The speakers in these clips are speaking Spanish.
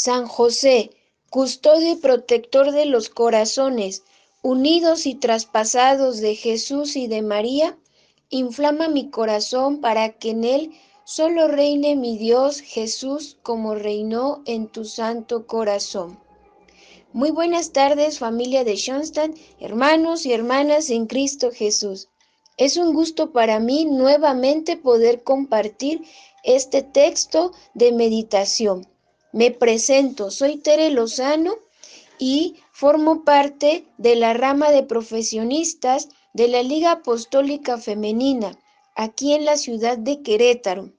San José, custodio y protector de los corazones, unidos y traspasados de Jesús y de María, inflama mi corazón para que en él solo reine mi Dios Jesús como reinó en tu santo corazón. Muy buenas tardes familia de Schoenstatt, hermanos y hermanas en Cristo Jesús. Es un gusto para mí nuevamente poder compartir este texto de meditación. Me presento, soy Tere Lozano y formo parte de la rama de profesionistas de la Liga Apostólica Femenina, aquí en la ciudad de Querétaro.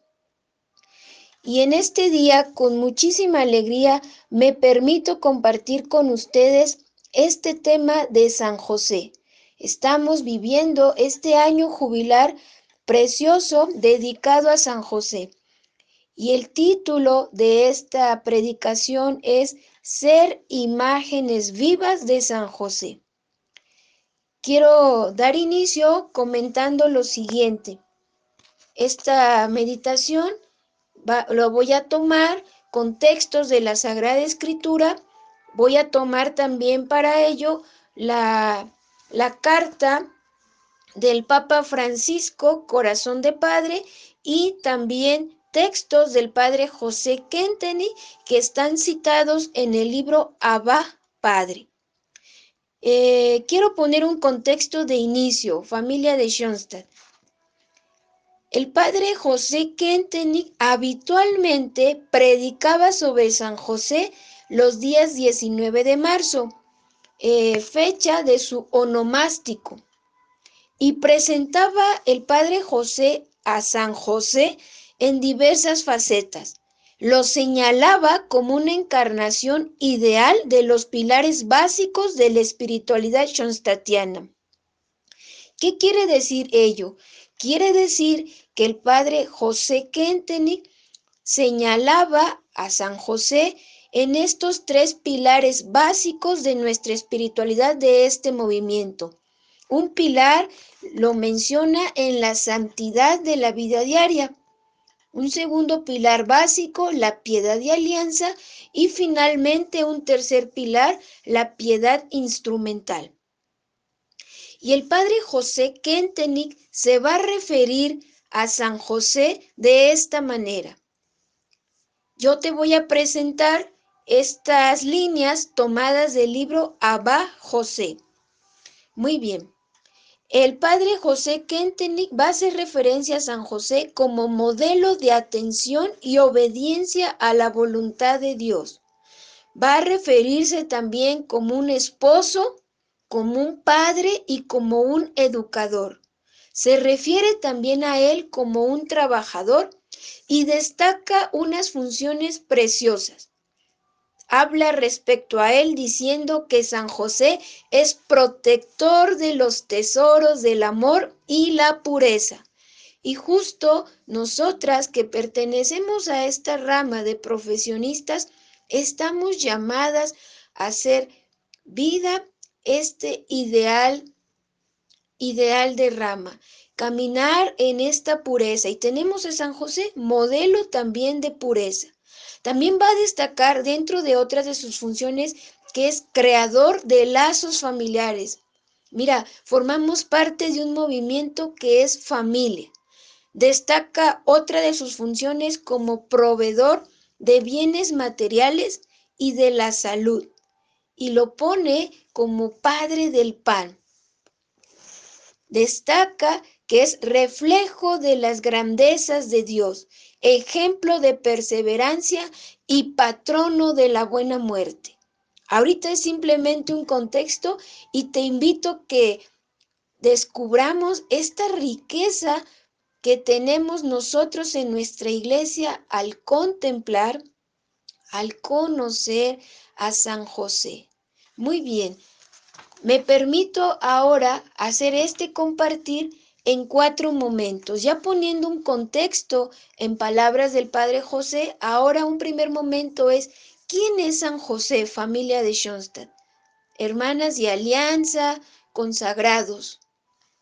Y en este día, con muchísima alegría, me permito compartir con ustedes este tema de San José. Estamos viviendo este año jubilar precioso dedicado a San José. Y el título de esta predicación es Ser imágenes vivas de San José. Quiero dar inicio comentando lo siguiente. Esta meditación lo voy a tomar con textos de la Sagrada Escritura. Voy a tomar también para ello la, la carta del Papa Francisco, Corazón de Padre, y también textos del Padre José Kenteny que están citados en el libro Abba Padre. Eh, quiero poner un contexto de inicio, familia de Schoenstatt. El padre José Kentenich habitualmente predicaba sobre San José los días 19 de marzo, eh, fecha de su onomástico, y presentaba el padre José a San José en diversas facetas. Lo señalaba como una encarnación ideal de los pilares básicos de la espiritualidad schoenstattiana. ¿Qué quiere decir ello? Quiere decir que el padre José Kentenich señalaba a San José en estos tres pilares básicos de nuestra espiritualidad de este movimiento. Un pilar lo menciona en la santidad de la vida diaria. Un segundo pilar básico, la piedad de alianza. Y finalmente un tercer pilar, la piedad instrumental. Y el padre José Kentenich se va a referir a San José de esta manera. Yo te voy a presentar estas líneas tomadas del libro Abba José. Muy bien. El padre José Kentenich va a hacer referencia a San José como modelo de atención y obediencia a la voluntad de Dios. Va a referirse también como un esposo como un padre y como un educador. Se refiere también a él como un trabajador y destaca unas funciones preciosas. Habla respecto a él diciendo que San José es protector de los tesoros del amor y la pureza. Y justo nosotras que pertenecemos a esta rama de profesionistas, estamos llamadas a hacer vida este ideal, ideal de rama, caminar en esta pureza. Y tenemos a San José, modelo también de pureza. También va a destacar dentro de otras de sus funciones que es creador de lazos familiares. Mira, formamos parte de un movimiento que es familia. Destaca otra de sus funciones como proveedor de bienes materiales y de la salud y lo pone como padre del pan. Destaca que es reflejo de las grandezas de Dios, ejemplo de perseverancia y patrono de la buena muerte. Ahorita es simplemente un contexto y te invito que descubramos esta riqueza que tenemos nosotros en nuestra iglesia al contemplar, al conocer a San José. Muy bien, me permito ahora hacer este compartir en cuatro momentos, ya poniendo un contexto en palabras del Padre José. Ahora un primer momento es, ¿quién es San José, familia de Schoenstatt? Hermanas de alianza, consagrados.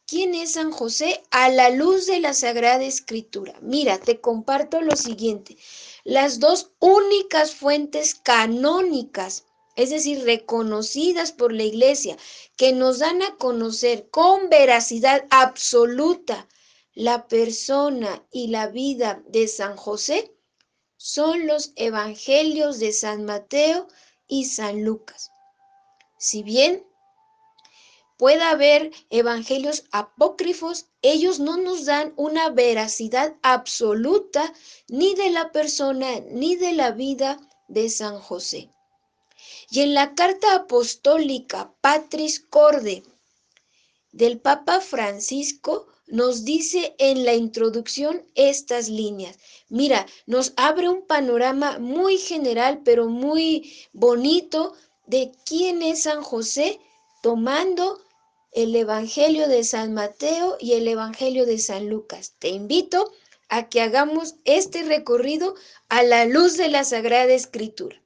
¿Quién es San José? A la luz de la Sagrada Escritura. Mira, te comparto lo siguiente. las dos únicas fuentes canónicas, es decir, reconocidas por la iglesia, que nos dan a conocer con veracidad absoluta la persona y la vida de San José, son los evangelios de San Mateo y San Lucas. Si bien pueda haber evangelios apócrifos, ellos no nos dan una veracidad absoluta ni de la persona ni de la vida de San José. Y en la carta apostólica Patris Corde del Papa Francisco nos dice en la introducción estas líneas. Mira, nos abre un panorama muy general, pero muy bonito de quién es San José, tomando el Evangelio de San Mateo y el Evangelio de San Lucas. Te invito a que hagamos este recorrido a la luz de la Sagrada Escritura.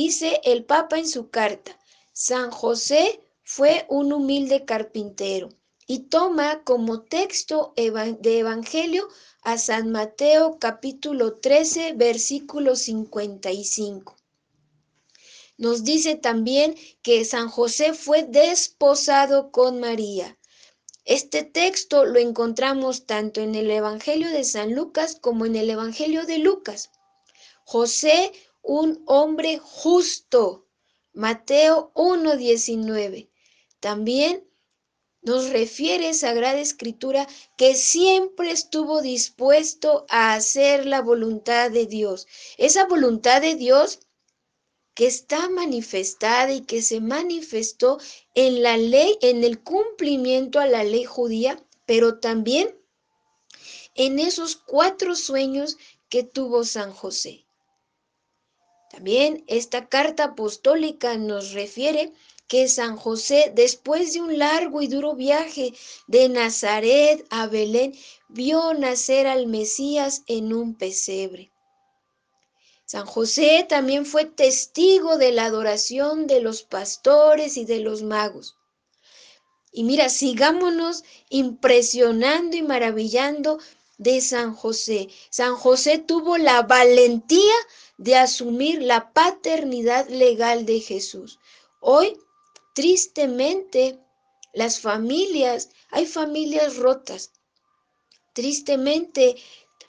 Dice el Papa en su carta, San José fue un humilde carpintero y toma como texto de Evangelio a San Mateo capítulo 13 versículo 55. Nos dice también que San José fue desposado con María. Este texto lo encontramos tanto en el Evangelio de San Lucas como en el Evangelio de Lucas. José, un hombre justo. Mateo 1.19. También nos refiere Sagrada Escritura que siempre estuvo dispuesto a hacer la voluntad de Dios. Esa voluntad de Dios que está manifestada y que se manifestó en la ley, en el cumplimiento a la ley judía, pero también en esos cuatro sueños que tuvo San José. También esta carta apostólica nos refiere que San José, después de un largo y duro viaje de Nazaret a Belén, vio nacer al Mesías en un pesebre. San José también fue testigo de la adoración de los pastores y de los magos. Y mira, sigámonos impresionando y maravillando de San José. San José tuvo la valentía de asumir la paternidad legal de Jesús. Hoy Tristemente, las familias, hay familias rotas. Tristemente,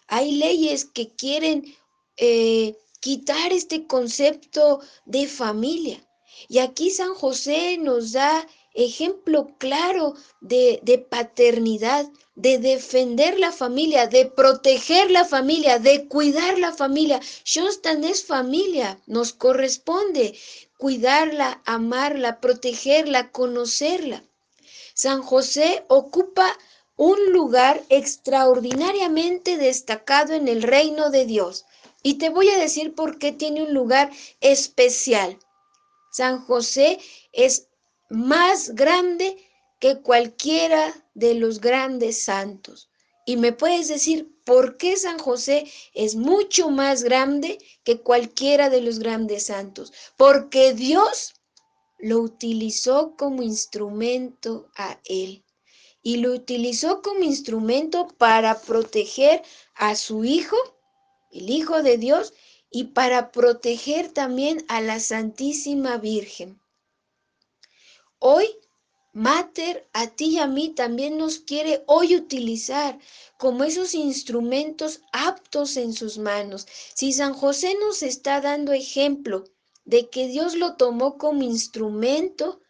hay leyes que quieren eh, quitar este concepto de familia. Y aquí San José nos da ejemplo claro de, de, paternidad, de defender la familia, de proteger la familia, de cuidar la familia. Shonstan es familia, nos corresponde cuidarla, amarla, protegerla, conocerla. San José ocupa un lugar extraordinariamente destacado en el reino de Dios. Y te voy a decir por qué tiene un lugar especial. San José es más grande que cualquiera de los grandes santos. Y me puedes decir por qué San José es mucho más grande que cualquiera de los grandes santos. Porque Dios lo utilizó como instrumento a él. Y lo utilizó como instrumento para proteger a su Hijo, el Hijo de Dios, y para proteger también a la Santísima Virgen. Hoy Mater a ti y a mí también nos quiere hoy utilizar como esos instrumentos aptos en sus manos. Si San José nos está dando ejemplo de que Dios lo tomó como instrumento,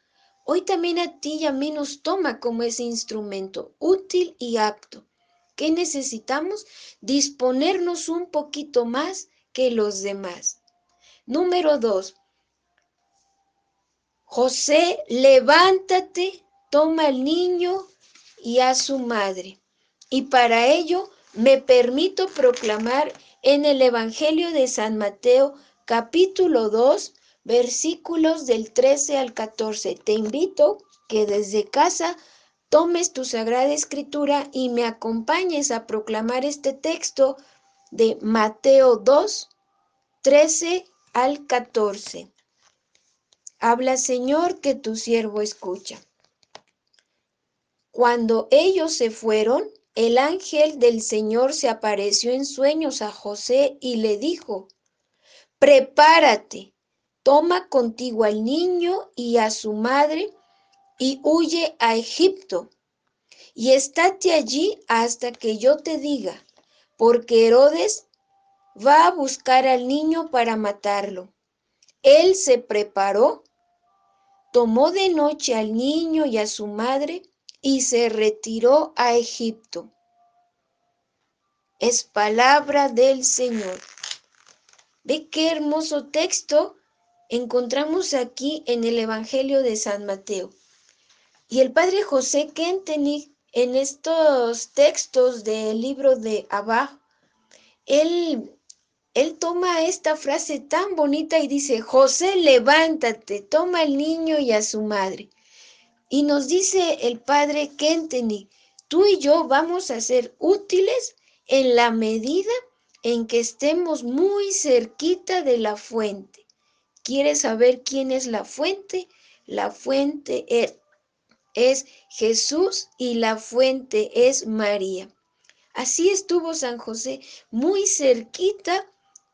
hoy también a ti y a mí nos toma como ese instrumento útil y apto. ¿Qué necesitamos? Disponernos un poquito más que los demás. Número dos, José, levántate, toma al niño y a su madre. Y para ello me permito proclamar en el Evangelio de San Mateo capítulo 2 versículos del 13 al 14. Te invito que desde casa tomes tu sagrada escritura y me acompañes a proclamar este texto de Mateo 2, 13 al 14. Habla, Señor, que tu siervo escucha. Cuando ellos se fueron, el ángel del Señor se apareció en sueños a José y le dijo, prepárate, toma contigo al niño y a su madre y huye a Egipto y estate allí hasta que yo te diga, porque Herodes va a buscar al niño para matarlo. Él se preparó, tomó de noche al niño y a su madre y se retiró a Egipto. Es palabra del Señor. Ve qué hermoso texto encontramos aquí en el Evangelio de San Mateo. Y el padre José Kentenich en estos textos del libro de Abba, él, él toma esta frase tan bonita y dice, José, levántate, toma al niño y a su madre. Y nos dice el padre Kenteni, tú y yo vamos a ser útiles en la medida en que estemos muy cerquita de la fuente. ¿Quieres saber quién es la fuente? La fuente es es Jesús y la fuente es María. Así estuvo San José muy cerquita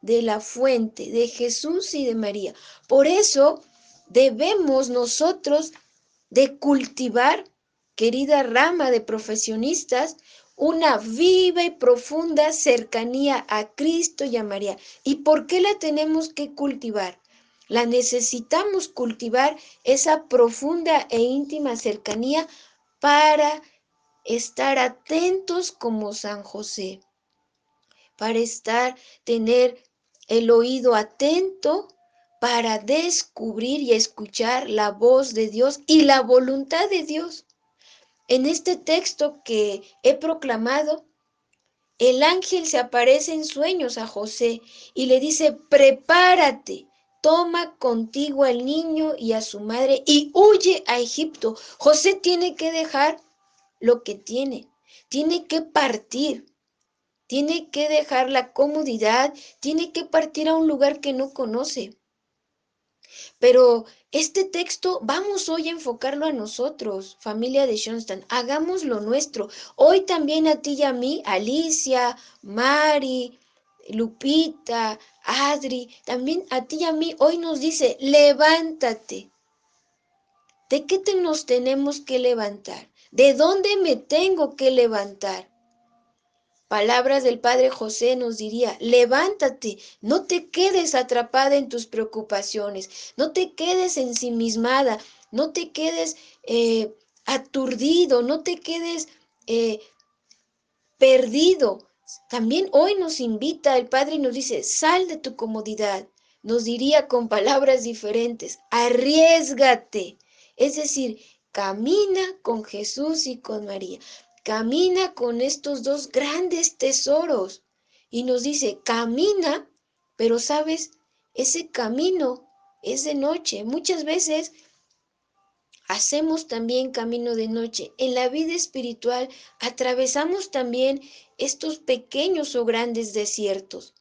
de la fuente de Jesús y de María. Por eso debemos nosotros de cultivar, querida rama de profesionistas, una viva y profunda cercanía a Cristo y a María. ¿Y por qué la tenemos que cultivar? La necesitamos cultivar esa profunda e íntima cercanía para estar atentos como San José, para estar, tener el oído atento para descubrir y escuchar la voz de Dios y la voluntad de Dios. En este texto que he proclamado, el ángel se aparece en sueños a José y le dice, prepárate, toma contigo al niño y a su madre y huye a Egipto. José tiene que dejar lo que tiene, tiene que partir, tiene que dejar la comodidad, tiene que partir a un lugar que no conoce. Pero este texto vamos hoy a enfocarlo a nosotros, familia de Johnston. Hagamos lo nuestro. Hoy también a ti y a mí, Alicia, Mari, Lupita, Adri, también a ti y a mí, hoy nos dice, levántate. ¿De qué nos tenemos que levantar? ¿De dónde me tengo que levantar? Palabras del Padre José nos diría, levántate, no te quedes atrapada en tus preocupaciones, no te quedes ensimismada, no te quedes eh, aturdido, no te quedes eh, perdido. También hoy nos invita el Padre y nos dice, sal de tu comodidad. Nos diría con palabras diferentes, arriesgate. Es decir, camina con Jesús y con María. Camina con estos dos grandes tesoros. Y nos dice, camina, pero sabes, ese camino es de noche. Muchas veces hacemos también camino de noche. En la vida espiritual atravesamos también estos pequeños o grandes desiertos,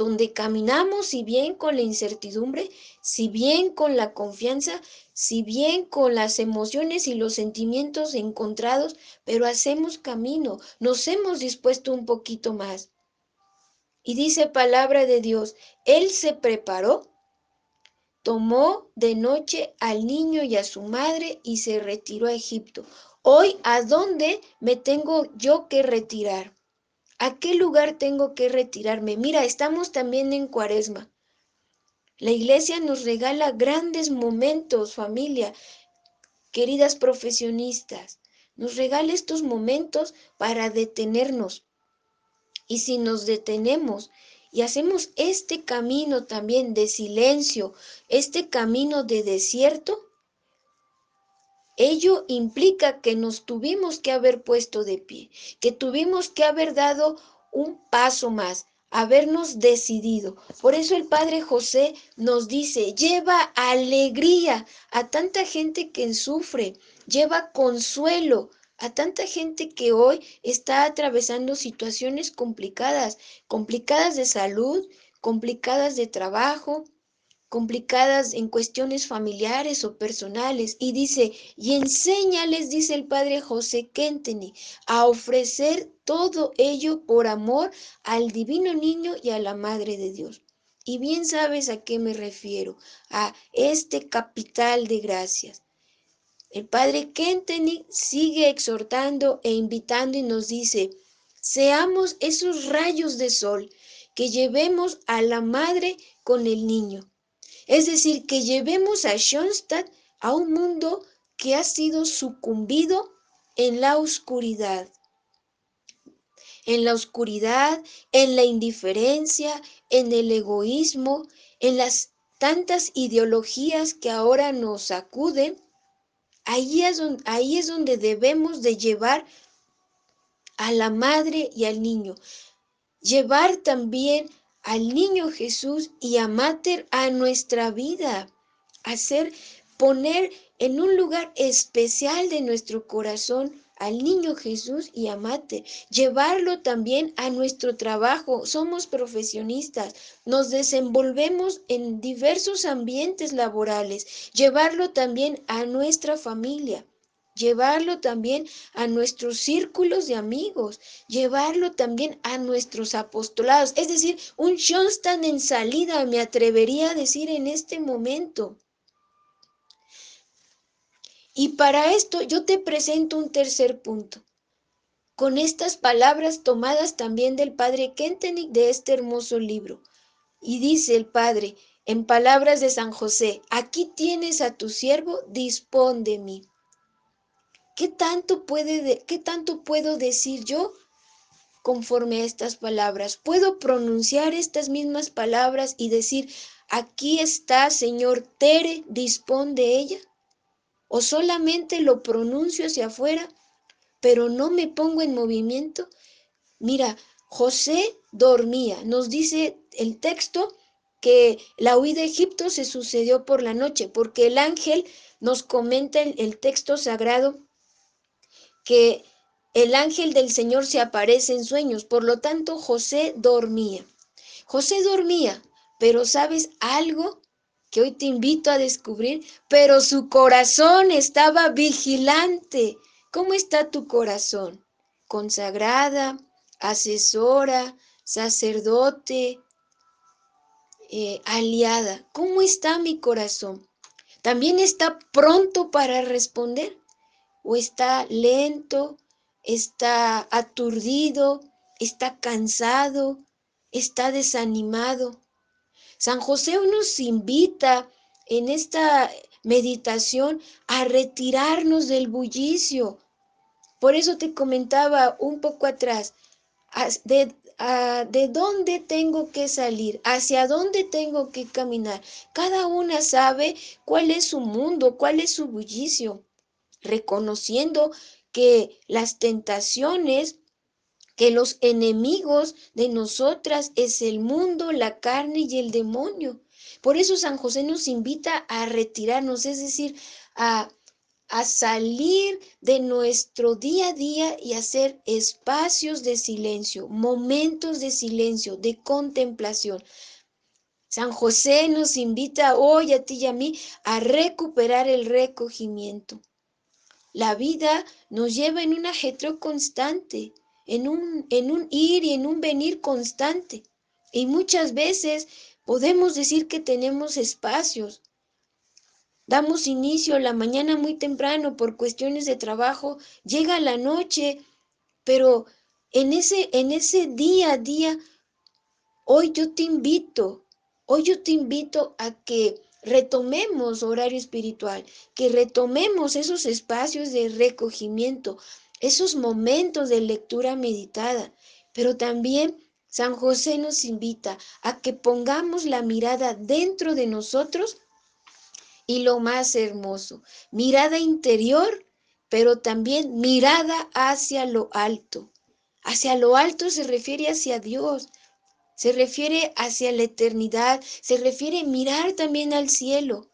donde caminamos si bien con la incertidumbre, si bien con la confianza, si bien con las emociones y los sentimientos encontrados, pero hacemos camino, nos hemos dispuesto un poquito más. Y dice palabra de Dios, Él se preparó tomó de noche al niño y a su madre y se retiró a Egipto. Hoy, ¿a dónde me tengo yo que retirar? ¿A qué lugar tengo que retirarme? Mira, estamos también en cuaresma. La iglesia nos regala grandes momentos, familia, queridas profesionistas. Nos regala estos momentos para detenernos. Y si nos detenemos y hacemos este camino también de silencio, este camino de desierto, ello implica que nos tuvimos que haber puesto de pie, que tuvimos que haber dado un paso más, habernos decidido. Por eso el Padre José nos dice, lleva alegría a tanta gente que sufre, lleva consuelo a tanta gente que hoy está atravesando situaciones complicadas, complicadas de salud, complicadas de trabajo, complicadas en cuestiones familiares o personales. Y dice, y enséñales, dice el padre José Kenteni, a ofrecer todo ello por amor al divino niño y a la Madre de Dios. Y bien sabes a qué me refiero, a este capital de gracias. El padre Kenteni sigue exhortando e invitando y nos dice, seamos esos rayos de sol que llevemos a la madre con el niño. Es decir, que llevemos a Schoenstatt a un mundo que ha sido sucumbido en la oscuridad. En la oscuridad, en la indiferencia, en el egoísmo, en las tantas ideologías que ahora nos sacuden, ahí es donde, ahí es donde debemos de llevar a la madre y al niño. Llevar también al niño Jesús y a Mater a nuestra vida, hacer poner en un lugar especial de nuestro corazón al niño Jesús y a Mater, llevarlo también a nuestro trabajo. Somos profesionistas, nos desenvolvemos en diversos ambientes laborales, llevarlo también a nuestra familia llevarlo también a nuestros círculos de amigos, llevarlo también a nuestros apostolados. Es decir, un Schoenstatt en salida, me atrevería a decir en este momento. Y para esto yo te presento un tercer punto. Con estas palabras tomadas también del padre Kentenich de este hermoso libro. Y dice el padre, en palabras de San José, aquí tienes a tu siervo, dispón de mí. ¿Qué tanto, puede ¿Qué tanto puedo decir yo conforme a estas palabras? ¿Puedo pronunciar estas mismas palabras y decir, aquí está, Señor Tere, dispón de ella? ¿O solamente lo pronuncio hacia afuera, pero no me pongo en movimiento? Mira, José dormía. Nos dice el texto que la huida de Egipto se sucedió por la noche, porque el ángel nos comenta el, el texto sagrado que el ángel del Señor se aparece en sueños. Por lo tanto, José dormía. José dormía, pero ¿sabes algo que hoy te invito a descubrir? Pero su corazón estaba vigilante. ¿Cómo está tu corazón? Consagrada, asesora, sacerdote, eh, aliada. ¿Cómo está mi corazón? También está pronto para responder o está lento, está aturdido, está cansado, está desanimado. San José nos invita en esta meditación a retirarnos del bullicio. Por eso te comentaba un poco atrás, de, de dónde tengo que salir, hacia dónde tengo que caminar. Cada una sabe cuál es su mundo, cuál es su bullicio reconociendo que las tentaciones, que los enemigos de nosotras es el mundo, la carne y el demonio. Por eso San José nos invita a retirarnos, es decir, a, a salir de nuestro día a día y hacer espacios de silencio, momentos de silencio, de contemplación. San José nos invita hoy a ti y a mí a recuperar el recogimiento. La vida nos lleva en un ajetro constante, en un, en un ir y en un venir constante. Y muchas veces podemos decir que tenemos espacios. Damos inicio la mañana muy temprano por cuestiones de trabajo, llega la noche, pero en ese, en ese día a día, hoy yo te invito, hoy yo te invito a que retomemos horario espiritual, que retomemos esos espacios de recogimiento, esos momentos de lectura meditada, pero también San José nos invita a que pongamos la mirada dentro de nosotros y lo más hermoso, mirada interior, pero también mirada hacia lo alto. Hacia lo alto se refiere hacia Dios, se refiere hacia la eternidad, se refiere mirar también al cielo,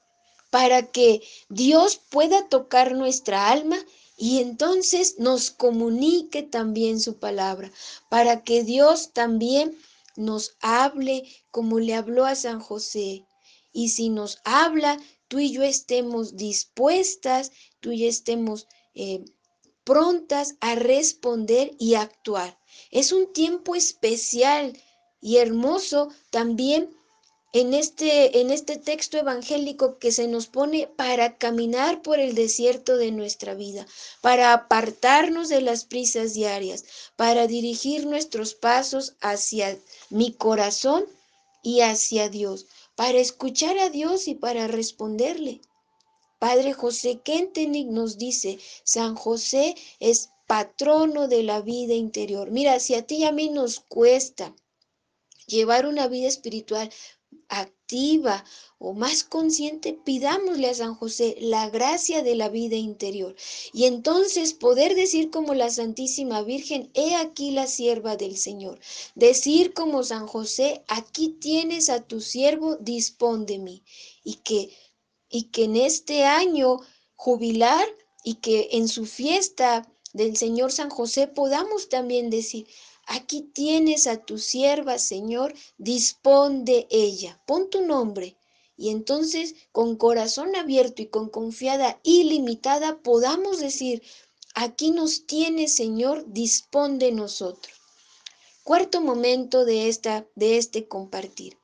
para que Dios pueda tocar nuestra alma y entonces nos comunique también su palabra, para que Dios también nos hable como le habló a San José y si nos habla, tú y yo estemos dispuestas, tú y yo estemos eh, prontas a responder y actuar. Es un tiempo especial y hermoso también en este, en este texto evangélico que se nos pone para caminar por el desierto de nuestra vida, para apartarnos de las prisas diarias, para dirigir nuestros pasos hacia mi corazón y hacia Dios, para escuchar a Dios y para responderle. Padre José Kentenich nos dice, San José es patrono de la vida interior. Mira, si a ti y a mí nos cuesta llevar una vida espiritual activa o más consciente, pidámosle a San José la gracia de la vida interior. Y entonces poder decir como la Santísima Virgen, he aquí la sierva del Señor. Decir como San José, aquí tienes a tu siervo, dispón de mí. Y que, y que en este año jubilar y que en su fiesta del Señor San José podamos también decir, Aquí tienes a tu sierva, Señor, dispón de ella, pon tu nombre. Y entonces, con corazón abierto y con confiada ilimitada, podamos decir, aquí nos tienes, Señor, dispón de nosotros. Cuarto momento de, esta, de este compartir.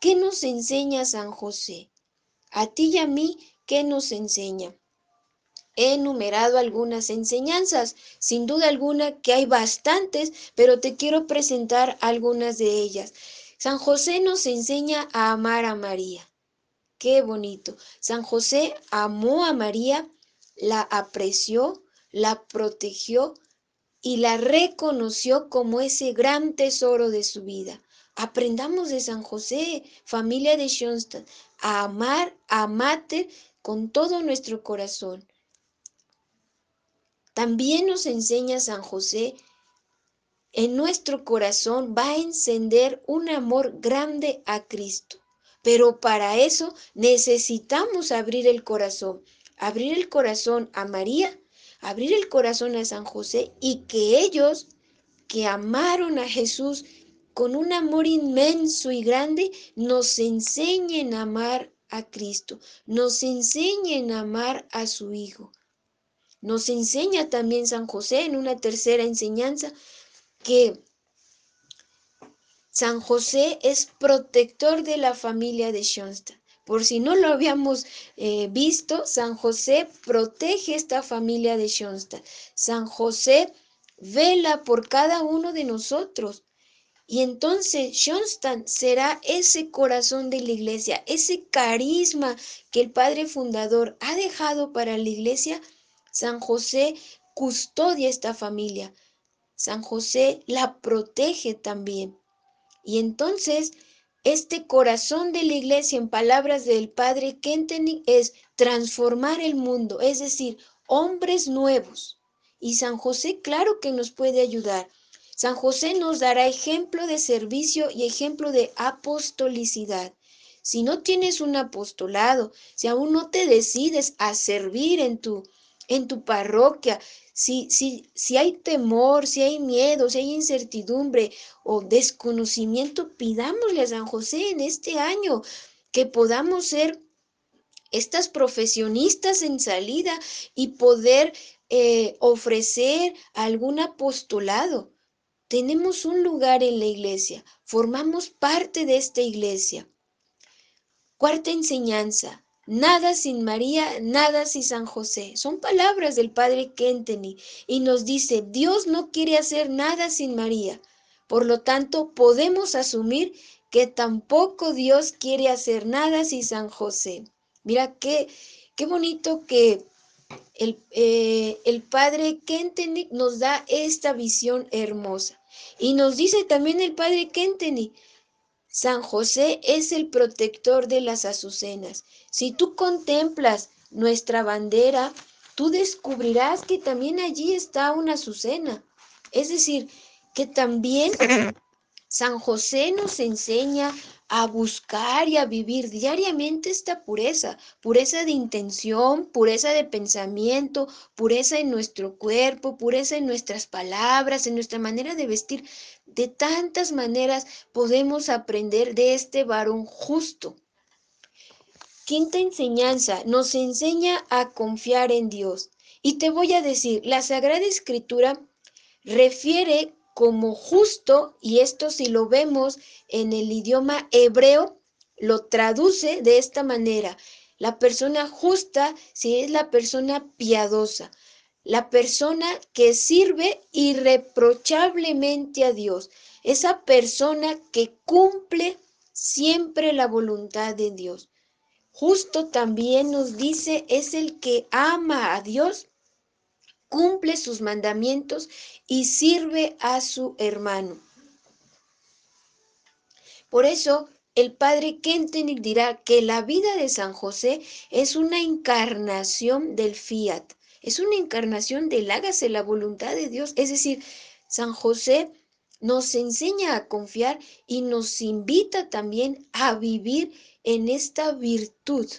¿Qué nos enseña San José? A ti y a mí, ¿qué nos enseña? He enumerado algunas enseñanzas, sin duda alguna que hay bastantes, pero te quiero presentar algunas de ellas. San José nos enseña a amar a María. Qué bonito. San José amó a María, la apreció, la protegió y la reconoció como ese gran tesoro de su vida. Aprendamos de San José, familia de Schoenstatt, a amar, a amarte con todo nuestro corazón. También nos enseña San José, en nuestro corazón va a encender un amor grande a Cristo. Pero para eso necesitamos abrir el corazón, abrir el corazón a María, abrir el corazón a San José y que ellos que amaron a Jesús con un amor inmenso y grande, nos enseñen a amar a Cristo, nos enseñen a amar a su Hijo. Nos enseña también San José en una tercera enseñanza que San José es protector de la familia de Schoenstatt. Por si no lo habíamos eh, visto, San José protege esta familia de Schoenstatt. San José vela por cada uno de nosotros. Y entonces Schoenstatt será ese corazón de la iglesia, ese carisma que el Padre Fundador ha dejado para la iglesia San José custodia esta familia. San José la protege también. Y entonces, este corazón de la iglesia, en palabras del padre Kentenich, es transformar el mundo, es decir, hombres nuevos. Y San José, claro que nos puede ayudar. San José nos dará ejemplo de servicio y ejemplo de apostolicidad. Si no tienes un apostolado, si aún no te decides a servir en tu en tu parroquia, si, si, si hay temor, si hay miedo, si hay incertidumbre o desconocimiento, pidámosle a San José en este año que podamos ser estas profesionistas en salida y poder eh, ofrecer algún apostolado. Tenemos un lugar en la iglesia, formamos parte de esta iglesia. Cuarta enseñanza, Nada sin María, nada sin San José. Son palabras del padre Kenteni y nos dice, Dios no quiere hacer nada sin María. Por lo tanto, podemos asumir que tampoco Dios quiere hacer nada sin San José. Mira qué, qué bonito que el, eh, el padre Kenteni nos da esta visión hermosa. Y nos dice también el padre Kenteni, San José es el protector de las azucenas. Si tú contemplas nuestra bandera, tú descubrirás que también allí está una azucena. Es decir, que también San José nos enseña a buscar y a vivir diariamente esta pureza, pureza de intención, pureza de pensamiento, pureza en nuestro cuerpo, pureza en nuestras palabras, en nuestra manera de vestir. De tantas maneras podemos aprender de este varón justo. Quinta enseñanza, nos enseña a confiar en Dios. Y te voy a decir, la Sagrada Escritura refiere como justo, y esto si lo vemos en el idioma hebreo, lo traduce de esta manera. La persona justa si es la persona piadosa, la persona que sirve irreprochablemente a Dios, esa persona que cumple siempre la voluntad de Dios. Justo también nos dice es el que ama a Dios, cumple sus mandamientos y sirve a su hermano. Por eso el padre Kentenich dirá que la vida de San José es una encarnación del fiat, es una encarnación del hágase la voluntad de Dios. Es decir, San José nos enseña a confiar y nos invita también a vivir en esta virtud.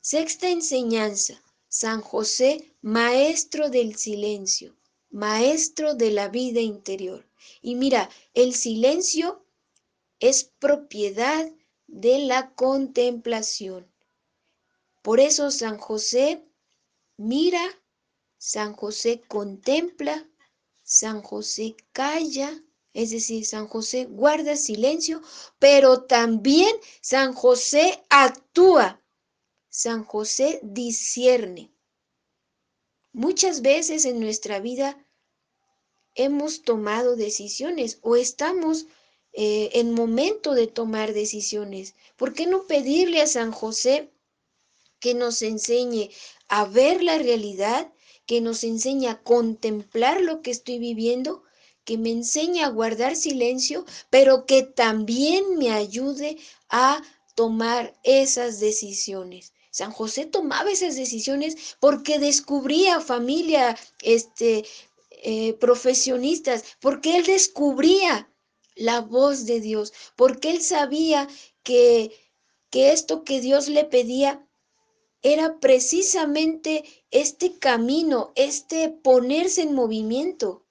Sexta enseñanza, San José, maestro del silencio, maestro de la vida interior. Y mira, el silencio es propiedad de la contemplación. Por eso San José mira, San José contempla, San José calla, es decir, San José guarda silencio, pero también San José actúa, San José discierne. Muchas veces en nuestra vida hemos tomado decisiones o estamos eh, en momento de tomar decisiones. ¿Por qué no pedirle a San José que nos enseñe a ver la realidad, que nos enseñe a contemplar lo que estoy viviendo, que me enseñe a guardar silencio, pero que también me ayude a tomar esas decisiones? San José tomaba esas decisiones porque descubría familia, este, eh, profesionistas, porque él descubría la voz de Dios, porque él sabía que, que esto que Dios le pedía era precisamente este camino, este ponerse en movimiento.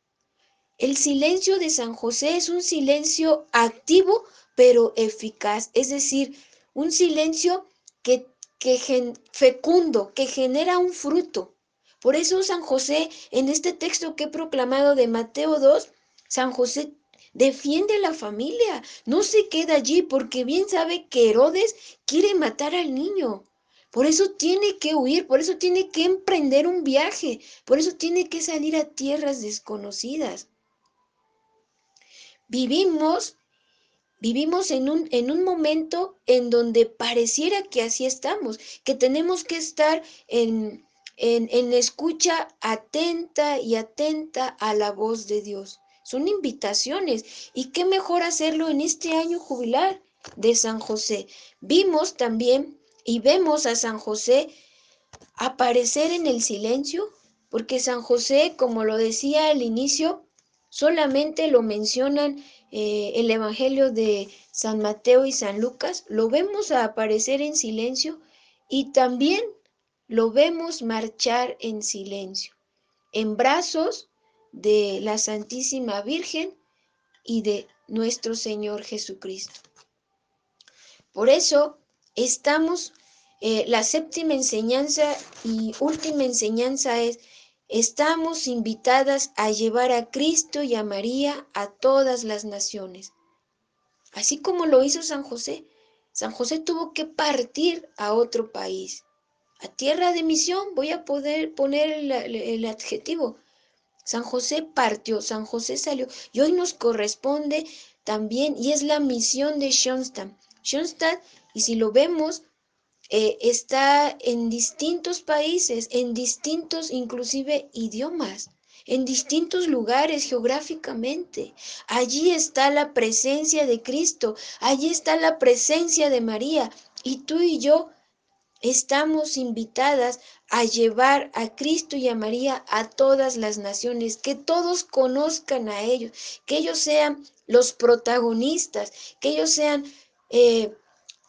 El silencio de San José es un silencio activo pero eficaz, es decir, un silencio que, que fecundo, que genera un fruto. Por eso San José, en este texto que he proclamado de Mateo 2, San José defiende a la familia, no se queda allí porque bien sabe que Herodes quiere matar al niño. Por eso tiene que huir, por eso tiene que emprender un viaje, por eso tiene que salir a tierras desconocidas. Vivimos, vivimos en un, en un momento en donde pareciera que así estamos, que tenemos que estar en, en, en escucha atenta y atenta a la voz de Dios son invitaciones. ¿Y qué mejor hacerlo en este año jubilar de San José? Vimos también y vemos a San José aparecer en el silencio, porque San José, como lo decía al inicio, solamente lo mencionan eh, el Evangelio de San Mateo y San Lucas, lo vemos aparecer en silencio y también lo vemos marchar en silencio, en brazos de la Santísima Virgen y de nuestro Señor Jesucristo. Por eso estamos, eh, la séptima enseñanza y última enseñanza es, estamos invitadas a llevar a Cristo y a María a todas las naciones. Así como lo hizo San José. San José tuvo que partir a otro país, a tierra de misión, voy a poder poner el, el adjetivo, San José partió, San José salió y hoy nos corresponde también y es la misión de Schoenstatt. Schoenstatt, y si lo vemos, eh, está en distintos países, en distintos inclusive idiomas, en distintos lugares geográficamente. Allí está la presencia de Cristo, allí está la presencia de María y tú y yo estamos invitadas a llevar a Cristo y a María a todas las naciones, que todos conozcan a ellos, que ellos sean los protagonistas, que ellos sean eh,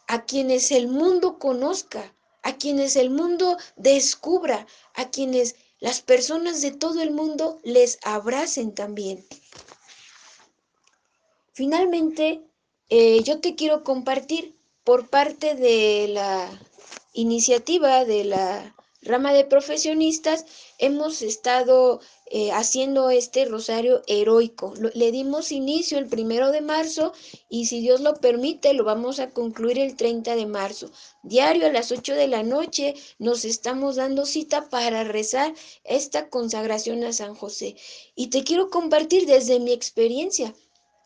a quienes el mundo conozca, a quienes el mundo descubra, a quienes las personas de todo el mundo les abracen también. Finalmente, eh, yo te quiero compartir por parte de la iniciativa de la rama de profesionistas, hemos estado eh, haciendo este rosario heroico. le dimos inicio el primero de marzo y si Dios lo permite, lo vamos a concluir el 30 de marzo. Diario a las 8 de la noche nos estamos dando cita para rezar esta consagración a San José. Y te quiero compartir desde mi experiencia.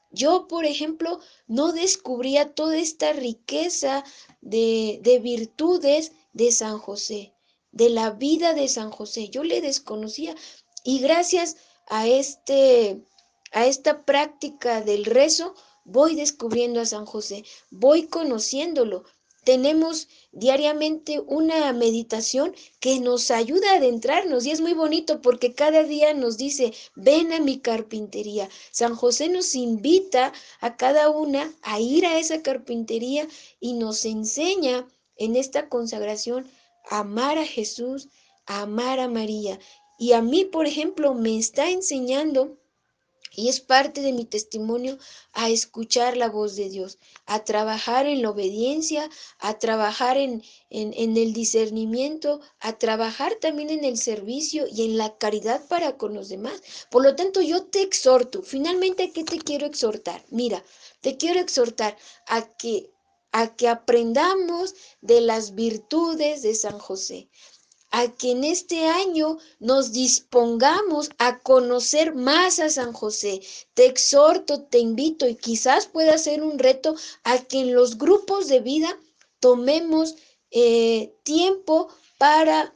Yo, por ejemplo, no descubría toda esta riqueza de, de virtudes de San José de la vida de San José. Yo le desconocía y gracias a este a esta práctica del rezo voy descubriendo a San José, voy conociéndolo. Tenemos diariamente una meditación que nos ayuda a adentrarnos y es muy bonito porque cada día nos dice, ven a mi carpintería. San José nos invita a cada una a ir a esa carpintería y nos enseña en esta consagración amar a Jesús, amar a María. Y a mí, por ejemplo, me está enseñando, y es parte de mi testimonio, a escuchar la voz de Dios, a trabajar en la obediencia, a trabajar en, en, el discernimiento, a trabajar también en el servicio y en la caridad para con los demás. Por lo tanto, yo te exhorto, finalmente, ¿a qué te quiero exhortar? Mira, te quiero exhortar a que a que aprendamos de las virtudes de San José, a que en este año nos dispongamos a conocer más a San José. Te exhorto, te invito y quizás pueda ser un reto a que en los grupos de vida tomemos eh, tiempo para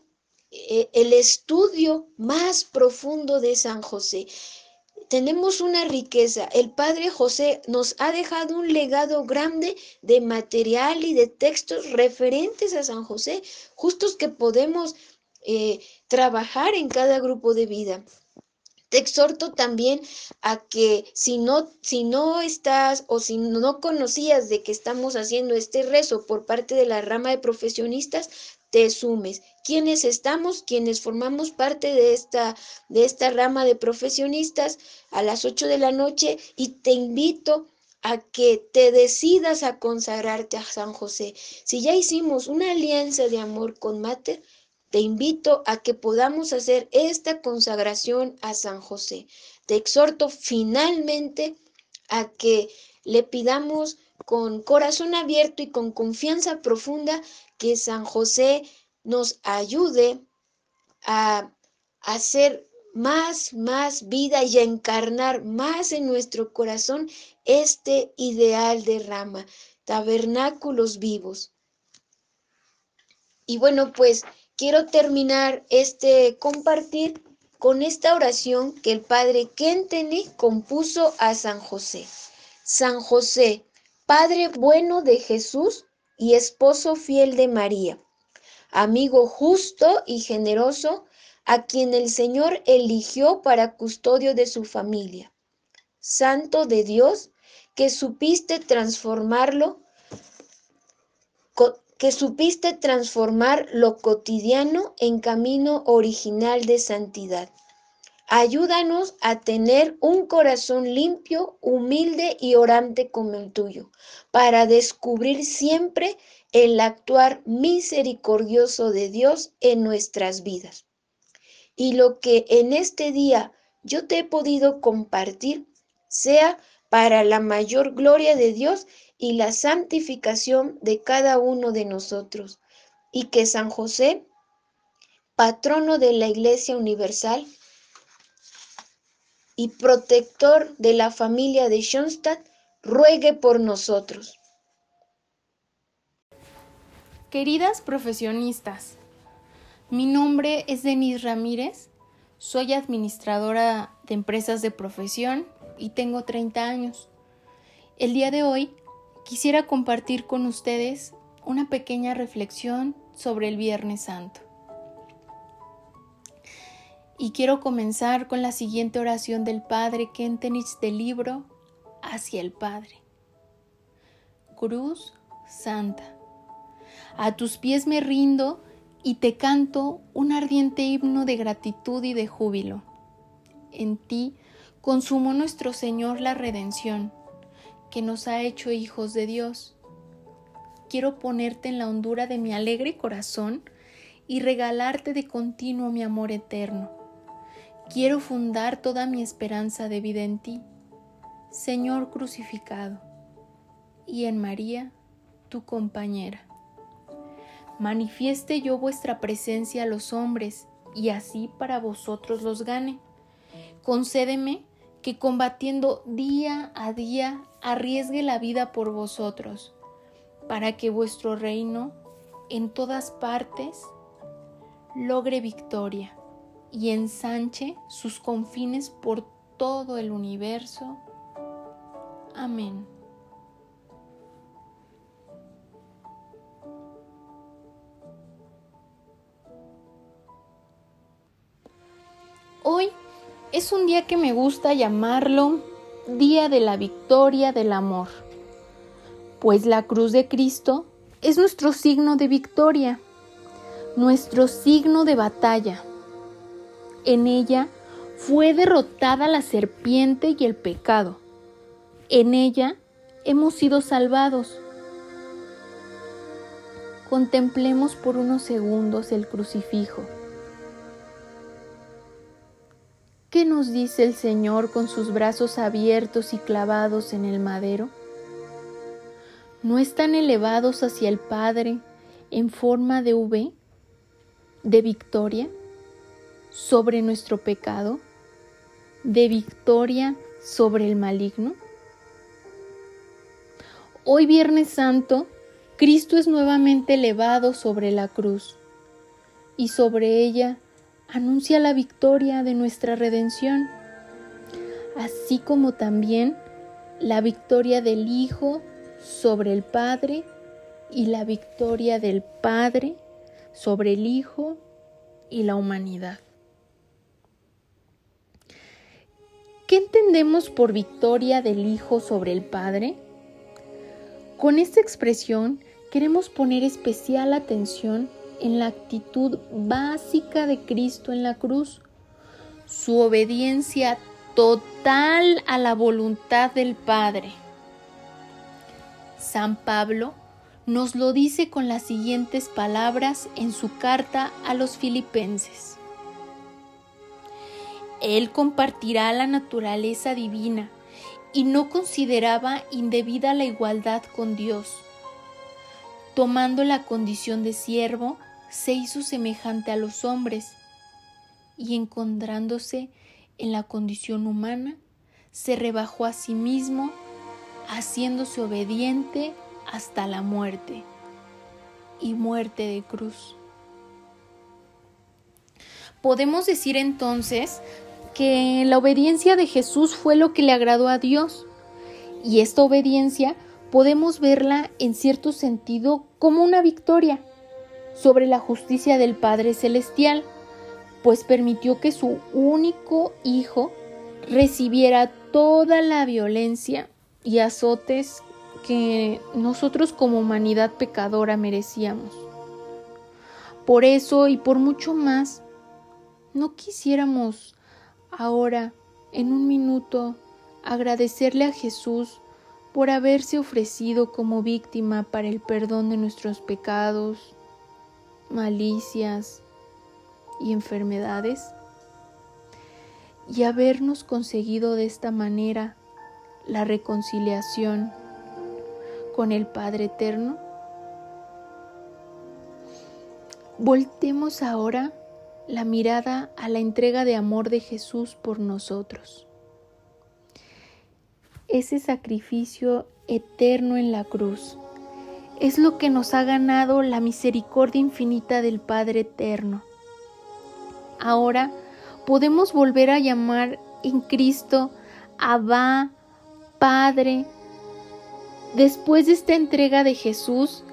eh, el estudio más profundo de San José tenemos una riqueza. El Padre José nos ha dejado un legado grande de material y de textos referentes a San José, justos que podemos eh, trabajar en cada grupo de vida. Te exhorto también a que si no, si no estás o si no conocías de que estamos haciendo este rezo por parte de la rama de profesionistas, te sumes. Quienes estamos, quienes formamos parte de esta, de esta rama de profesionistas a las 8 de la noche y te invito a que te decidas a consagrarte a San José. Si ya hicimos una alianza de amor con Mater, te invito a que podamos hacer esta consagración a San José. Te exhorto finalmente a que le pidamos con corazón abierto y con confianza profunda que San José nos ayude a hacer más, más vida y a encarnar más en nuestro corazón este ideal de rama, tabernáculos vivos. Y bueno, pues quiero terminar este compartir con esta oración que el padre Kenteni compuso a San José. San José, Padre bueno de Jesús y esposo fiel de María, amigo justo y generoso, a quien el Señor eligió para custodio de su familia. Santo de Dios, que supiste transformarlo, que supiste transformar lo cotidiano en camino original de santidad. Ayúdanos a tener un corazón limpio, humilde y orante como el tuyo, para descubrir siempre el actuar misericordioso de Dios en nuestras vidas. Y lo que en este día yo te he podido compartir sea para la mayor gloria de Dios y la santificación de cada uno de nosotros. Y que San José, patrono de la Iglesia Universal, y protector de la familia de Schoenstatt, ruegue por nosotros. Queridas profesionistas, mi nombre es Denise Ramírez, soy administradora de empresas de profesión y tengo 30 años. El día de hoy quisiera compartir con ustedes una pequeña reflexión sobre el Viernes Santo. Y quiero comenzar con la siguiente oración del Padre Kentenich del libro Hacia el Padre. Cruz Santa, a tus pies me rindo y te canto un ardiente himno de gratitud y de júbilo. En ti consumó nuestro Señor la redención, que nos ha hecho hijos de Dios. quiero ponerte en la hondura de mi alegre corazón y regalarte de continuo mi amor eterno. Quiero fundar toda mi esperanza de vida en ti, Señor crucificado, y en María, tu compañera. Manifieste yo vuestra presencia a los hombres, y así para vosotros los gane. Concédeme que combatiendo día a día arriesgue la vida por vosotros, para que vuestro reino en todas partes logre victoria y ensanche sus confines por todo el universo. Amén. Hoy es un día que me gusta llamarlo Día de la Victoria del Amor, pues la cruz de Cristo es nuestro signo de victoria, nuestro signo de batalla. En ella fue derrotada la serpiente y el pecado. En ella hemos sido salvados. Contemplemos por unos segundos el crucifijo. ¿Qué nos dice el Señor con sus brazos abiertos y clavados en el madero? ¿No están elevados hacia el Padre en forma de V, de victoria, sobre nuestro pecado, de victoria sobre el maligno? Hoy Viernes Santo, Cristo es nuevamente elevado sobre la cruz y sobre ella anuncia la victoria de nuestra redención, así como también la victoria del Hijo sobre el Padre y la victoria del Padre sobre el Hijo y la humanidad. ¿Qué entendemos por victoria del Hijo sobre el Padre? Con esta expresión queremos poner especial atención en la actitud básica de Cristo en la cruz, su obediencia total a la voluntad del Padre. San Pablo nos lo dice con las siguientes palabras en su carta a los filipenses. Él compartirá la naturaleza divina y no consideraba indebida la igualdad con Dios. Tomando la condición de siervo, se hizo semejante a los hombres y encontrándose en la condición humana, se rebajó a sí mismo, haciéndose obediente hasta la muerte y muerte de cruz. Podemos decir entonces que la obediencia de Jesús fue lo que le agradó a Dios y esta obediencia podemos verla en cierto sentido como una victoria sobre la justicia del Padre Celestial, pues permitió que su único Hijo recibiera toda la violencia y azotes que nosotros como humanidad pecadora merecíamos. Por eso y por mucho más, no quisiéramos ahora, en un minuto, agradecerle a Jesús por haberse ofrecido como víctima para el perdón de nuestros pecados, malicias y enfermedades y habernos conseguido de esta manera la reconciliación con el Padre Eterno? Voltemos ahora la mirada a la entrega de amor de Jesús por nosotros. Ese sacrificio eterno en la cruz es lo que nos ha ganado la misericordia infinita del Padre Eterno. Ahora podemos volver a llamar en Cristo Abba, Padre. Después de esta entrega de Jesús,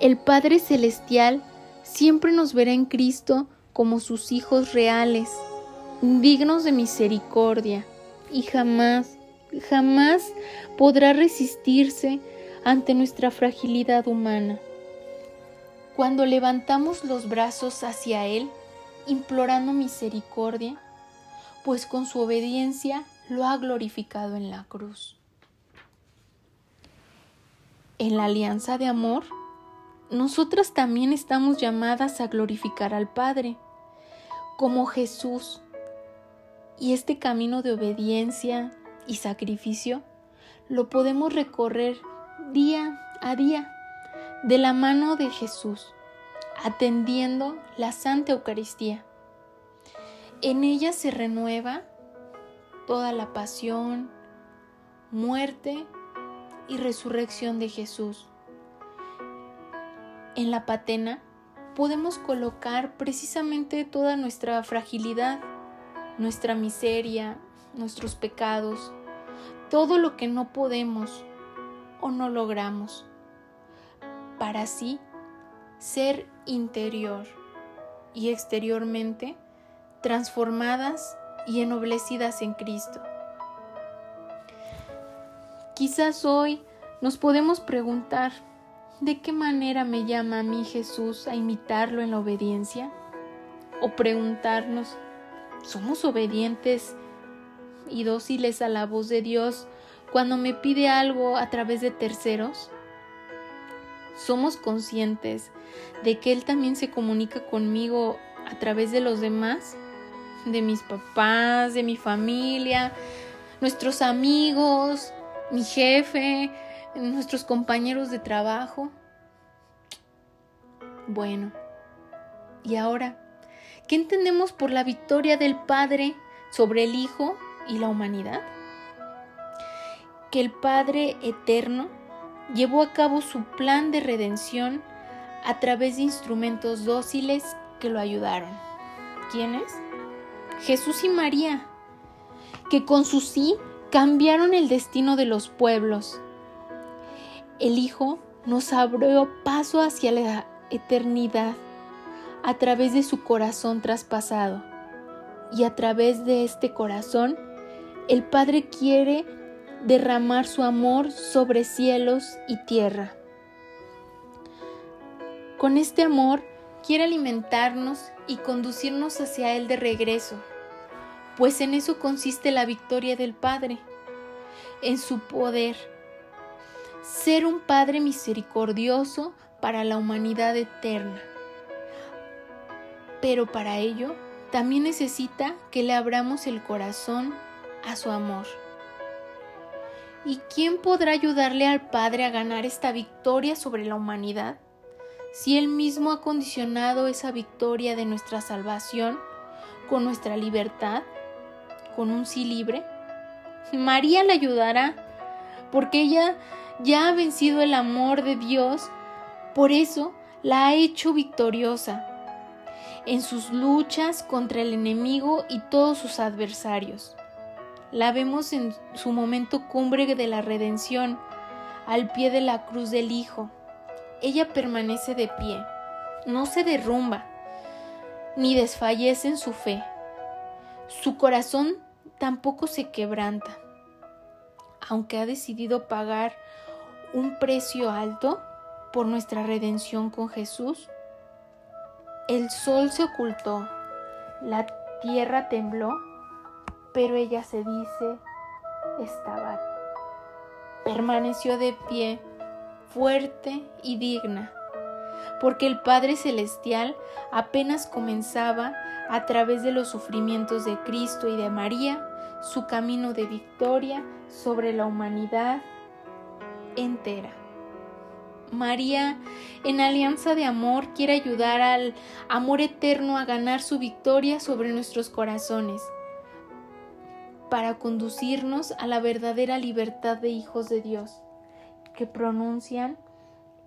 el Padre Celestial siempre nos verá en Cristo como sus hijos reales, dignos de misericordia, y jamás, jamás podrá resistirse ante nuestra fragilidad humana. Cuando levantamos los brazos hacia Él, implorando misericordia, pues con su obediencia lo ha glorificado en la cruz. En la alianza de amor nosotras también estamos llamadas a glorificar al Padre, como Jesús. Y este camino de obediencia y sacrificio lo podemos recorrer día a día de la mano de Jesús, atendiendo la Santa Eucaristía. En ella se renueva toda la pasión, muerte y resurrección de Jesús en la patena podemos colocar precisamente toda nuestra fragilidad, nuestra miseria, nuestros pecados, todo lo que no podemos o no logramos, para así ser interior y exteriormente transformadas y ennoblecidas en Cristo. Quizás hoy nos podemos preguntar, ¿De qué manera me llama a mí Jesús a imitarlo en la obediencia? O preguntarnos, ¿somos obedientes y dóciles a la voz de Dios cuando me pide algo a través de terceros? ¿Somos conscientes de que Él también se comunica conmigo a través de los demás? De mis papás, de mi familia, nuestros amigos, mi jefe, nuestros compañeros de trabajo. Bueno, ¿y ahora? ¿Qué entendemos por la victoria del Padre sobre el Hijo y la humanidad? Que el Padre eterno llevó a cabo su plan de redención a través de instrumentos dóciles que lo ayudaron. ¿Quiénes? Jesús y María, que con su sí cambiaron el destino de los pueblos el Hijo nos abrió paso hacia la eternidad a través de su corazón traspasado. Y a través de este corazón, el Padre quiere derramar su amor sobre cielos y tierra. Con este amor quiere alimentarnos y conducirnos hacia Él de regreso, pues en eso consiste la victoria del Padre, en su poder ser un Padre misericordioso para la humanidad eterna. Pero para ello también necesita que le abramos el corazón a su amor. ¿Y quién podrá ayudarle al Padre a ganar esta victoria sobre la humanidad? Si Él mismo ha condicionado esa victoria de nuestra salvación con nuestra libertad, con un sí libre. María le ayudará, porque ella ya ha vencido el amor de Dios, por eso la ha hecho victoriosa en sus luchas contra el enemigo y todos sus adversarios. La vemos en su momento cumbre de la redención, al pie de la cruz del Hijo. Ella permanece de pie, no se derrumba, ni desfallece en su fe. Su corazón tampoco se quebranta, aunque ha decidido pagar un precio alto por nuestra redención con Jesús? El sol se ocultó, la tierra tembló, pero ella se dice estaba. Permaneció de pie, fuerte y digna, porque el Padre Celestial apenas comenzaba a través de los sufrimientos de Cristo y de María su camino de victoria sobre la humanidad entera. María, en alianza de amor, quiere ayudar al amor eterno a ganar su victoria sobre nuestros corazones, para conducirnos a la verdadera libertad de hijos de Dios, que pronuncian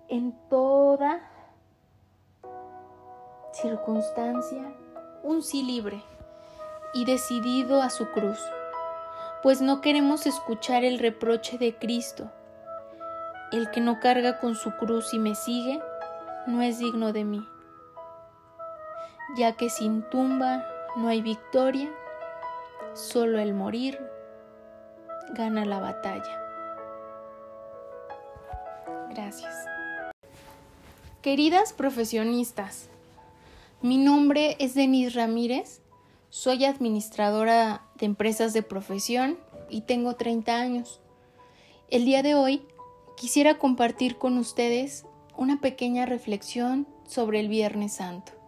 en toda circunstancia un sí libre y decidido a su cruz, pues no queremos escuchar el reproche de Cristo. El que no carga con su cruz y me sigue, no es digno de mí, ya que sin tumba no hay victoria, solo el morir gana la batalla. Gracias. Queridas profesionistas, mi nombre es Denise Ramírez, soy administradora de empresas de profesión y tengo 30 años. El día de hoy quisiera compartir con ustedes una pequeña reflexión sobre el Viernes Santo.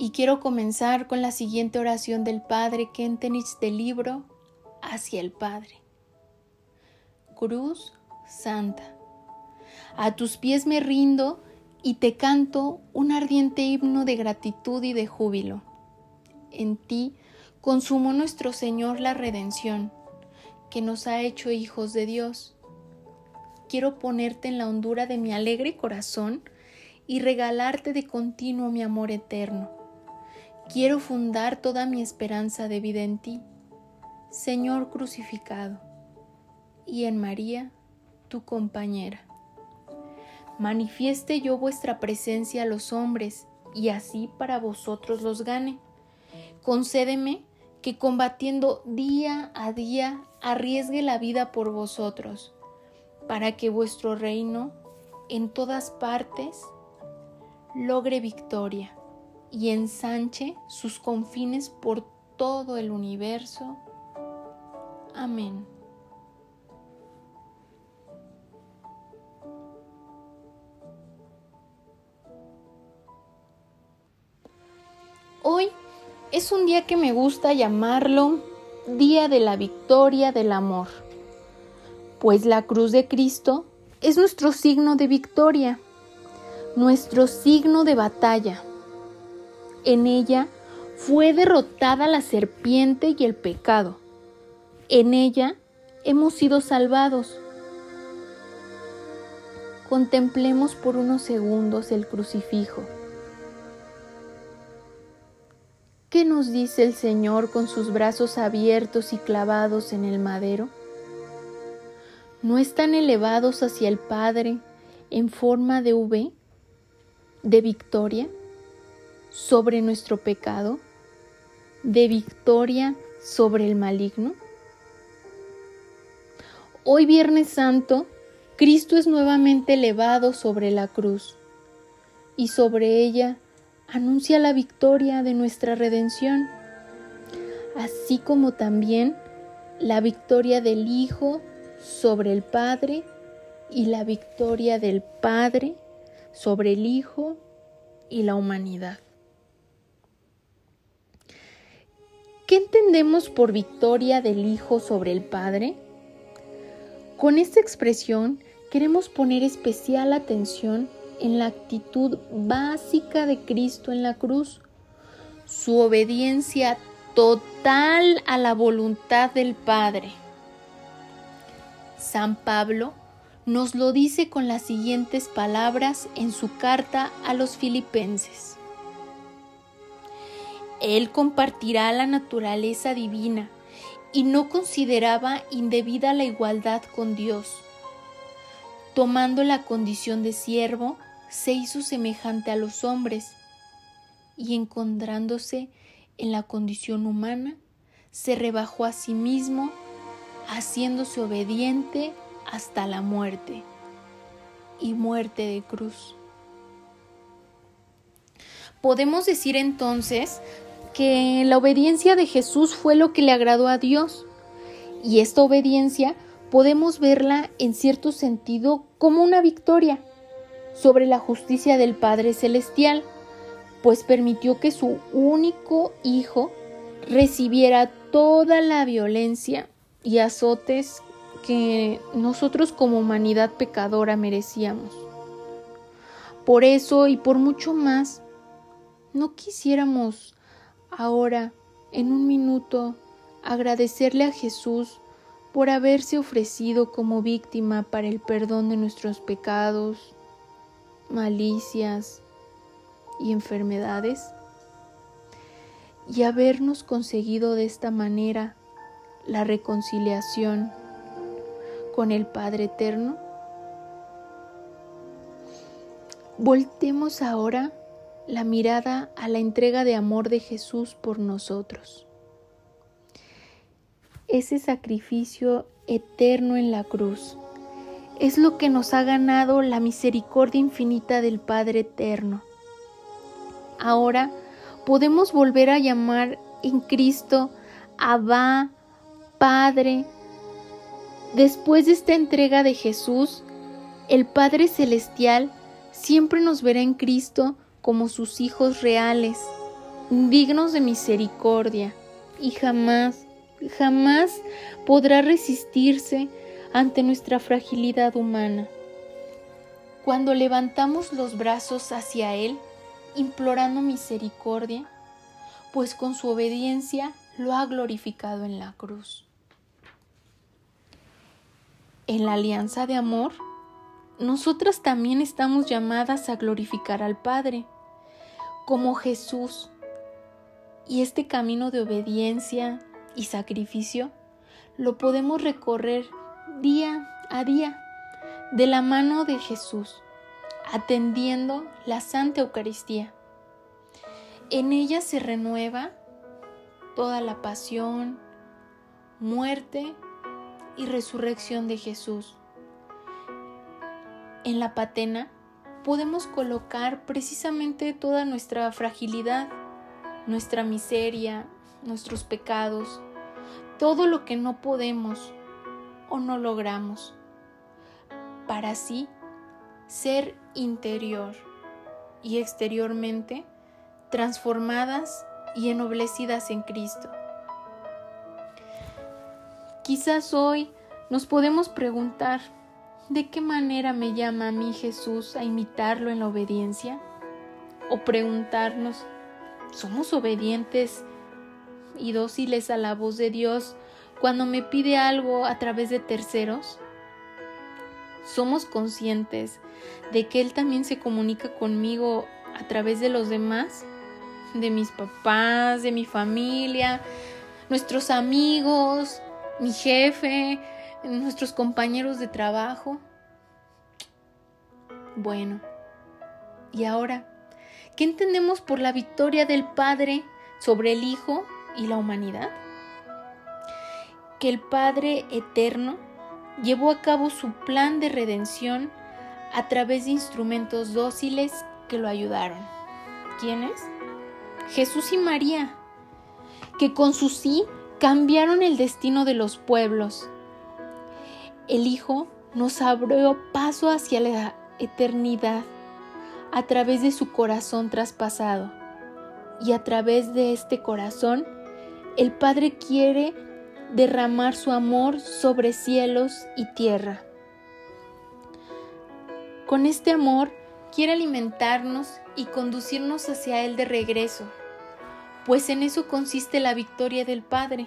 Y quiero comenzar con la siguiente oración del Padre Kentenich del libro Hacia el Padre. Cruz Santa. A tus pies me rindo y te canto un ardiente himno de gratitud y de júbilo. En ti consumó nuestro Señor la redención, que nos ha hecho hijos de Dios. Quiero ponerte en la hondura de mi alegre corazón y regalarte de continuo mi amor eterno Quiero fundar toda mi esperanza de vida en ti, Señor crucificado, y en María, tu compañera. Manifieste yo vuestra presencia a los hombres, y así para vosotros los gane. Concédeme que combatiendo día a día arriesgue la vida por vosotros, para que vuestro reino en todas partes logre victoria y ensanche sus confines por todo el universo. Amén. Hoy es un día que me gusta llamarlo Día de la Victoria del Amor, pues la cruz de Cristo es nuestro signo de victoria, nuestro signo de batalla en ella fue derrotada la serpiente y el pecado. En ella hemos sido salvados. Contemplemos por unos segundos el crucifijo. ¿Qué nos dice el Señor con sus brazos abiertos y clavados en el madero? ¿No están elevados hacia el Padre en forma de V, de victoria? Sobre nuestro pecado, de victoria sobre el maligno? Hoy Viernes Santo, Cristo es nuevamente elevado sobre la cruz y sobre ella anuncia la victoria de nuestra redención, así como también la victoria del Hijo sobre el Padre y la victoria del Padre sobre el Hijo y la humanidad. ¿Qué entendemos por victoria del Hijo sobre el Padre? Con esta expresión queremos poner especial atención en la actitud básica de Cristo en la cruz, su obediencia total a la voluntad del Padre. San Pablo nos lo dice con las siguientes palabras en su carta a los filipenses. Él compartirá la naturaleza divina y no consideraba indebida la igualdad con Dios. Tomando la condición de siervo, se hizo semejante a los hombres y encontrándose en la condición humana, se rebajó a sí mismo, haciéndose obediente hasta la muerte y muerte de cruz. Podemos decir entonces que la obediencia de Jesús fue lo que le agradó a Dios. Y esta obediencia podemos verla en cierto sentido como una victoria sobre la justicia del Padre Celestial, pues permitió que su único Hijo recibiera toda la violencia y azotes que nosotros como humanidad pecadora merecíamos. Por eso y por mucho más, no quisiéramos ahora, en un minuto, agradecerle a Jesús por haberse ofrecido como víctima para el perdón de nuestros pecados, malicias y enfermedades, y habernos conseguido de esta manera la reconciliación con el Padre Eterno. Voltemos ahora la mirada a la entrega de amor de Jesús por nosotros. Ese sacrificio eterno en la cruz es lo que nos ha ganado la misericordia infinita del Padre Eterno. Ahora podemos volver a llamar en Cristo Abba, Padre. Después de esta entrega de Jesús, El Padre Celestial siempre nos verá en Cristo como sus hijos reales, dignos de misericordia, y jamás, jamás podrá resistirse ante nuestra fragilidad humana. Cuando levantamos los brazos hacia Él, implorando misericordia, pues con su obediencia lo ha glorificado en la cruz. En la alianza de amor, nosotras también estamos llamadas a glorificar al Padre, como Jesús. Y este camino de obediencia y sacrificio lo podemos recorrer día a día de la mano de Jesús, atendiendo la Santa Eucaristía. En ella se renueva toda la pasión, muerte y resurrección de Jesús. En la patena podemos colocar precisamente toda nuestra fragilidad, nuestra miseria, nuestros pecados, todo lo que no podemos o no logramos, para así ser interior y exteriormente transformadas y ennoblecidas en Cristo. Quizás hoy nos podemos preguntar, ¿de qué manera me llama a mí Jesús a imitarlo en la obediencia? O preguntarnos, ¿somos obedientes y dóciles a la voz de Dios cuando me pide algo a través de terceros? ¿Somos conscientes de que Él también se comunica conmigo a través de los demás? De mis papás, de mi familia, nuestros amigos, mi jefe, nuestros compañeros de trabajo. Bueno, ¿y ahora? ¿Qué entendemos por la victoria del Padre sobre el Hijo y la humanidad? Que el Padre eterno llevó a cabo su plan de redención a través de instrumentos dóciles que lo ayudaron. ¿Quiénes? Jesús y María, que con su sí cambiaron el destino de los pueblos. El Hijo nos abrió paso hacia la eternidad a través de su corazón traspasado. Y a través de este corazón, el Padre quiere derramar su amor sobre cielos y tierra. Con este amor quiere alimentarnos y conducirnos hacia Él de regreso pues en eso consiste la victoria del Padre,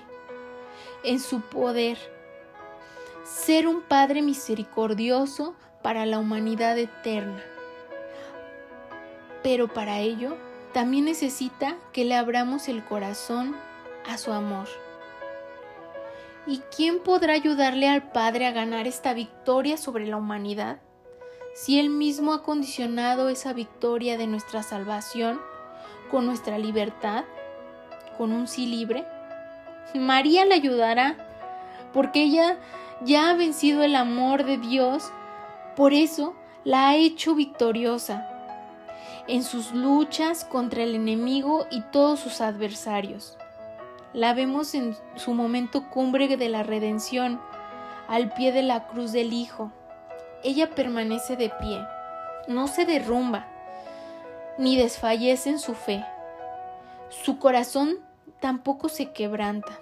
en su poder. Ser un Padre misericordioso para la humanidad eterna. Pero para ello también necesita que le abramos el corazón a su amor. ¿Y quién podrá ayudarle al Padre a ganar esta victoria sobre la humanidad? Si Él mismo ha condicionado esa victoria de nuestra salvación con nuestra libertad con un sí libre? María le ayudará, porque ella ya ha vencido el amor de Dios, por eso la ha hecho victoriosa en sus luchas contra el enemigo y todos sus adversarios. La vemos en su momento cumbre de la redención, al pie de la cruz del Hijo. Ella permanece de pie, no se derrumba, ni desfallece en su fe. Su corazón tampoco se quebranta.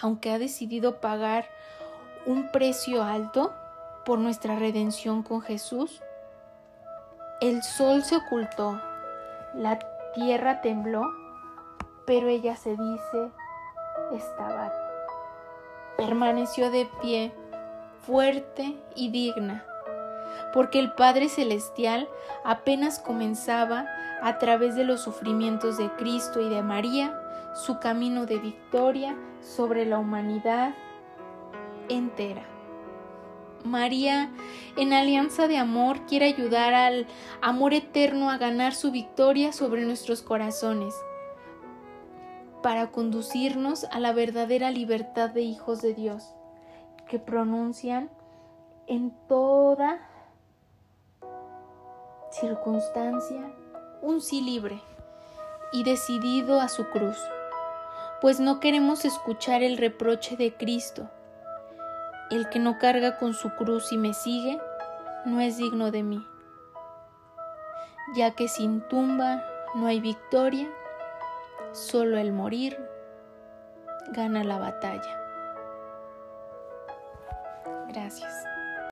Aunque ha decidido pagar un precio alto por nuestra redención con Jesús, el sol se ocultó, la tierra tembló, pero ella se dice estaba. Permaneció de pie, fuerte y digna, porque el Padre Celestial apenas comenzaba a través de los sufrimientos de Cristo y de María su camino de victoria sobre la humanidad entera. María, en alianza de amor, quiere ayudar al amor eterno a ganar su victoria sobre nuestros corazones, para conducirnos a la verdadera libertad de hijos de Dios, que pronuncian en toda circunstancia un sí libre y decidido a su cruz pues no queremos escuchar el reproche de Cristo. El que no carga con su cruz y me sigue, no es digno de mí, ya que sin tumba no hay victoria, solo el morir gana la batalla. Gracias.